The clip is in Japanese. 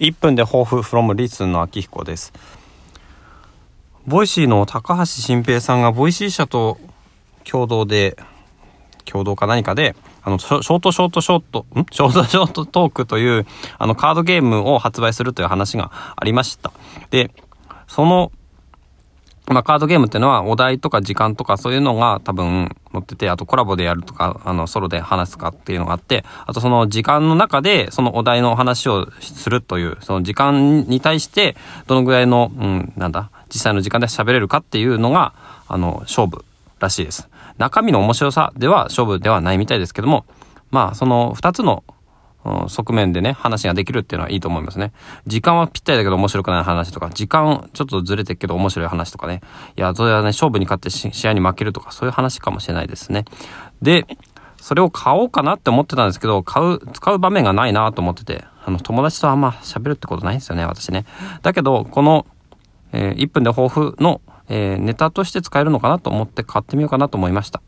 1分で抱負 from LISTEN の秋彦です。 Voicy の高橋晋平さんが Voicy 社と共同で、共同か何かで、あの、ショートショートショート、ん？ショートショートトークという、あの、カードゲームを発売するという話がありました。で、そのまあ、カードゲームっていうのはお題とか時間とかそういうのが多分載ってて、あとコラボでやるとか、あの、ソロで話すかっていうのがあって、あとその時間の中でそのお題の話をするという、その時間に対してどのぐらいの、うん、なんだ、実際の時間で喋れるかっていうのが、あの、勝負らしいです。中身の面白さでは勝負ではないみたいですけども、まあ、その二つの側面でね、話ができるっていうのはいいと思いますね。時間はぴったりだけど面白くない話とか、時間ちょっとずれてるけど面白い話とかね。いや、それはね、勝負に勝って試合に負けるとか、そういう話かもしれないですね。で、それを買おうかなって思ってたんですけど、買う、使う場面がないなと思ってて、あの、友達とあんま喋るってことないんですよね、私ね。だけど、この、えー、1分で抱負の、えー、ネタとして使えるのかなと思って買ってみようかなと思いました。